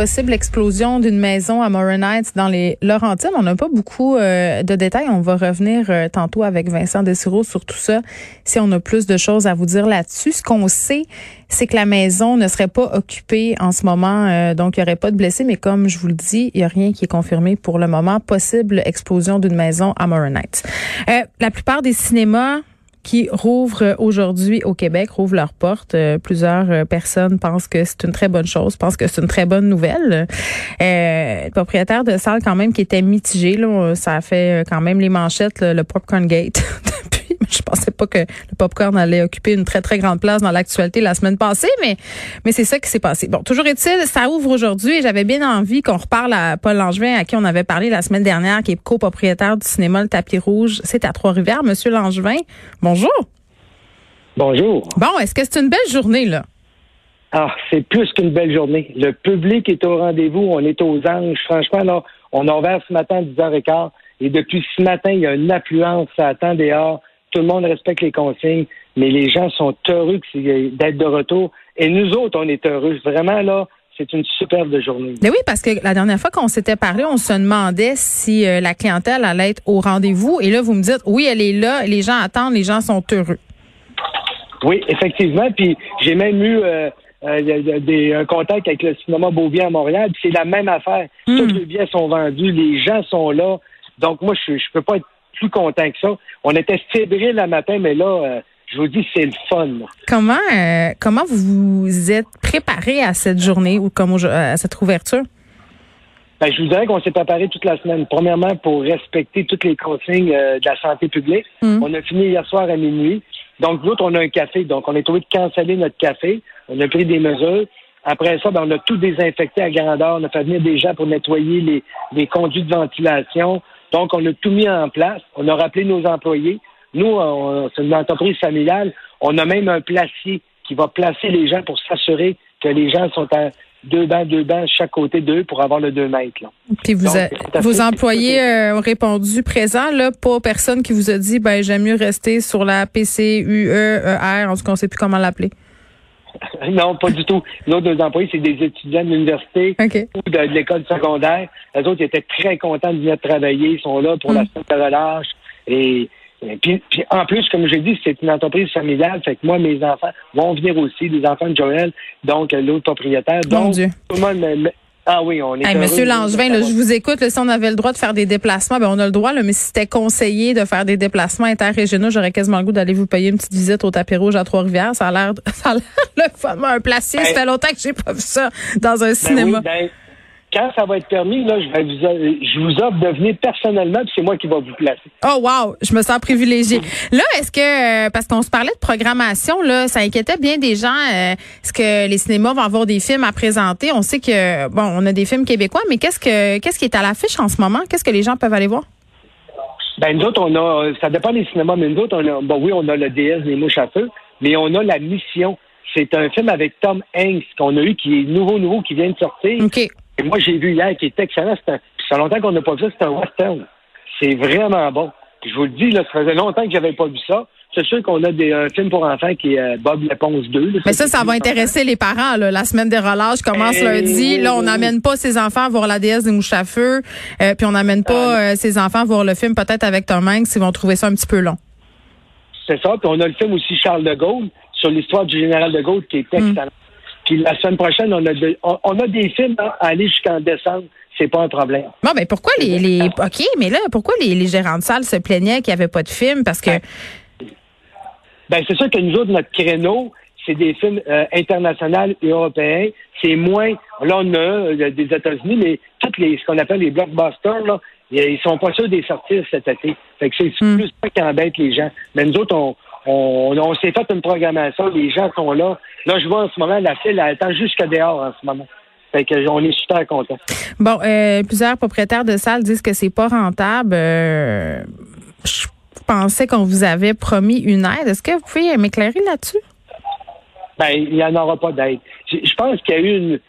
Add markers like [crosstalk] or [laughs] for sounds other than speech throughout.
Possible explosion d'une maison à Morin Heights dans les Laurentides. On n'a pas beaucoup euh, de détails. On va revenir euh, tantôt avec Vincent Dessureau sur tout ça si on a plus de choses à vous dire là-dessus. Ce qu'on sait, c'est que la maison ne serait pas occupée en ce moment, euh, donc il n'y aurait pas de blessés. Mais comme je vous le dis, il n'y a rien qui est confirmé pour le moment. Possible explosion d'une maison à Morin Heights. la plupart des cinémas qui rouvrent aujourd'hui au Québec, rouvrent leurs portes. Euh, plusieurs euh, personnes pensent que c'est une très bonne chose, pensent que c'est une très bonne nouvelle. Euh, le propriétaire de salle quand même qui était mitigé, là, ça a fait quand même les manchettes, le Popcorn Gate [laughs] je pensais pas que le popcorn allait occuper une très, très grande place dans l'actualité la semaine passée, mais, mais c'est ça qui s'est passé. Bon, toujours est-il, ça ouvre aujourd'hui et j'avais bien envie qu'on reparle à Paul Langevin, à qui on avait parlé la semaine dernière, qui est copropriétaire du cinéma Le Tapis Rouge. C'est à Trois-Rivières. Monsieur Langevin, bonjour. Bonjour. Bon, est-ce que c'est une belle journée, là? Ah, c'est plus qu'une belle journée. Le public est au rendez-vous, on est aux anges. Franchement, là, on a ouvert ce matin à 10h15 et depuis ce matin, il y a une affluence, ça attend dehors tout le monde respecte les consignes, mais les gens sont heureux d'être de retour. Et nous autres, on est heureux. Vraiment, là, c'est une superbe journée. Mais oui, parce que la dernière fois qu'on s'était parlé, on se demandait si euh, la clientèle allait être au rendez-vous. Et là, vous me dites, oui, elle est là, les gens attendent, les gens sont heureux. Oui, effectivement. Puis j'ai même eu euh, euh, un contact avec le cinéma Beauvien à Montréal. C'est la même affaire. Hmm. Tous les billets sont vendus, les gens sont là. Donc moi, je ne peux pas être plus content que ça. On était fébrile le matin, mais là, euh, je vous dis, c'est le fun. Comment, euh, comment vous vous êtes préparé à cette journée ou comme à cette ouverture? Ben, je vous dirais qu'on s'est préparé toute la semaine. Premièrement, pour respecter toutes les consignes euh, de la santé publique. Hum. On a fini hier soir à minuit. Donc, l'autre, on a un café. Donc, on est trouvé de canceller notre café. On a pris des mesures. Après ça, ben, on a tout désinfecté à grandeur. On a fait venir des gens pour nettoyer les, les conduits de ventilation. Donc, on a tout mis en place. On a rappelé nos employés. Nous, c'est une entreprise familiale. On a même un placier qui va placer les gens pour s'assurer que les gens sont à deux bancs, deux bancs chaque côté d'eux pour avoir le deux mètres. Là. Puis vous vos employés euh, ont répondu présent, là, pas personne qui vous a dit ben j'aime mieux rester sur la PCUER, en tout cas on ne sait plus comment l'appeler. [laughs] non, pas du tout. Nos deux employés, c'est des étudiants de l'université ou de, l'école secondaire. Les autres étaient très contents de venir travailler. Ils sont là pour la hmm. semaine de relâche. Et, puis, en plus, comme j'ai dit, c'est une entreprise familiale. Fait que moi, mes enfants vont venir aussi, les enfants de Joël, donc l'autre propriétaire. donc, tout le monde ah oui, on est. Monsieur Langevin, je vous écoute. si on avait le droit de faire des déplacements, ben on a le droit. mais si c'était conseillé de faire des déplacements interrégionaux, j'aurais quasiment le goût d'aller vous payer une petite visite au tapis rouge à Trois-Rivières. Ça a l'air, [laughs] ça a l'air le fun. Un placier, ça ben fait longtemps que j'ai pas vu ça dans un ben cinéma. Ben, quand ça va être permis, là, je, vais vous, je vous offre de venir personnellement, puis c'est moi qui vais vous placer. Oh wow, je me sens privilégiée. Là, est-ce que euh, parce qu'on se parlait de programmation, là, ça inquiétait bien des gens. Euh, est-ce que les cinémas vont avoir des films à présenter? On sait que bon, on a des films québécois, mais qu'est-ce que qu'est-ce qui est à l'affiche en ce moment? Qu'est-ce que les gens peuvent aller voir? Ben nous autres, on a, ça dépend des cinémas, mais nous autres, on a, bon oui, on a le DS des mouches à feu, mais on a la mission. C'est un film avec Tom Hanks qu'on a eu qui est nouveau, nouveau, qui vient de sortir. Moi, j'ai vu hier qui est excellent. Ça fait longtemps qu'on n'a pas vu ça. C'est un western. C'est vraiment bon. je vous le dis, là, ça faisait longtemps que j'avais pas vu ça. C'est sûr qu'on a des, un film pour enfants qui est euh, Bob l'éponge 2. Mais ça, ça va intéresser les parents. Là. La semaine des relâches commence eh lundi. Là, on n'amène pas ses enfants à voir la déesse des mouches à feu. Euh, puis on n'amène pas ah, euh, ses enfants à voir le film peut-être avec Tom Hanks. Ils vont trouver ça un petit peu long. C'est ça. Puis on a le film aussi Charles de Gaulle sur l'histoire du général de Gaulle qui est hmm. excellent. Puis la semaine prochaine, on a, on, a des films à aller jusqu'en décembre. C'est pas un problème. Bon, ben pourquoi les, les OK, mais là, pourquoi les, les gérants de salle se plaignaient qu'il n'y avait pas de films? Parce que. Ben, c'est sûr que nous autres, notre créneau, c'est des films euh, internationaux et européens. C'est moins. Là, on a euh, des États-Unis, mais toutes les ce qu'on appelle les blockbusters, là, ils sont pas sûrs de sortir cet été. Fait que c'est hmm. plus ça qui embête les gens. Mais nous autres, on, on, s'est fait une programmation, les gens sont là. Là, je vois en ce moment, la file, elle attend jusqu'à dehors en ce moment. Fait que, on est super contents. Bon, euh, plusieurs propriétaires de salles disent que c'est pas rentable. Euh, je pensais qu'on vous avait promis une aide. Est-ce que vous pouvez m'éclairer là-dessus? Ben, il n'y en aura pas d'aide. Je, pense qu'il y a eu une.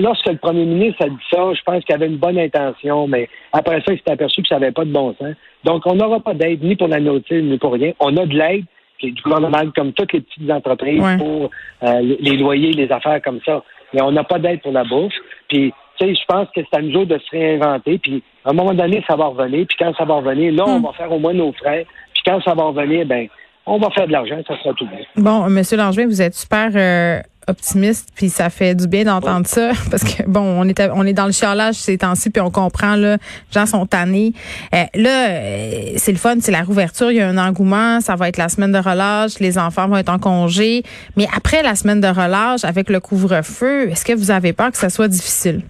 lorsque le premier ministre a dit ça, je pense qu'il avait une bonne intention, mais après ça, il s'est aperçu que ça n'avait pas de bon sens. Donc, on n'aura pas d'aide ni pour la notice, ni pour rien. On a de l'aide qui du gouvernement, comme toutes les petites entreprises, pour euh, les loyers, les affaires comme ça. Mais on n'a pas d'aide pour la bourse. Puis, tu sais, je pense que c'est à nous autres de se réinventer. Puis, à un moment donné, ça va revenir. Puis, quand ça va revenir, là, on hmm. va faire au moins nos frais. Puis, quand ça va revenir, ben, on va faire de l'argent, ça sera tout bien. Bon, Monsieur Langevin, vous êtes super euh, optimiste, puis ça fait du bien d'entendre ça, [laughs] parce que bon, on est on est dans le chialage ces temps-ci, puis on comprend là, les gens sont tannés. Euh, là, euh, c'est le fun, c'est la rouverture, il y a un engouement, ça va être la semaine de relâche, les enfants vont être en congé, mais après la semaine de relâche, avec le couvre-feu, est-ce que vous avez peur que ça soit difficile?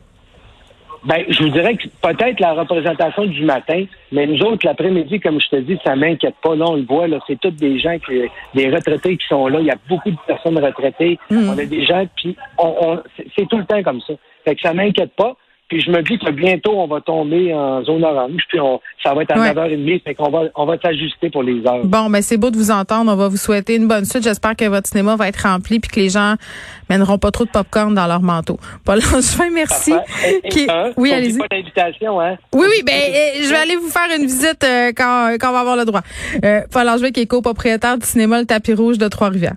Ben, je vous dirais que peut-être la représentation du matin, mais nous autres, l'après-midi, comme je te dis, ça m'inquiète pas. Là, on le voit, là, c'est tous des gens qui, des retraités qui sont là. Il y a beaucoup de personnes retraitées. Mm. On a des gens, puis on, c'est tout le temps comme ça. Fait que ça m'inquiète pas. Puis je me dis que bientôt, on va tomber en zone orange, puis on, ça va être à 9h30, fait qu'on va, on va s'ajuster pour les heures. Bon, ben c'est beau de vous entendre. On va vous souhaiter une bonne suite. J'espère que votre cinéma va être rempli, puis que les gens mèneront pas trop de popcorn dans leur manteau. Paul Langevin, merci. oui, allez-y. pas d'invitation, hein? Oui, oui, ben euh, je vais aller vous faire une visite euh, quand, quand on va avoir le droit. Euh, Paul Langevin, qui est copropriétaire du cinéma Le Tapis Rouge de Trois-Rivières.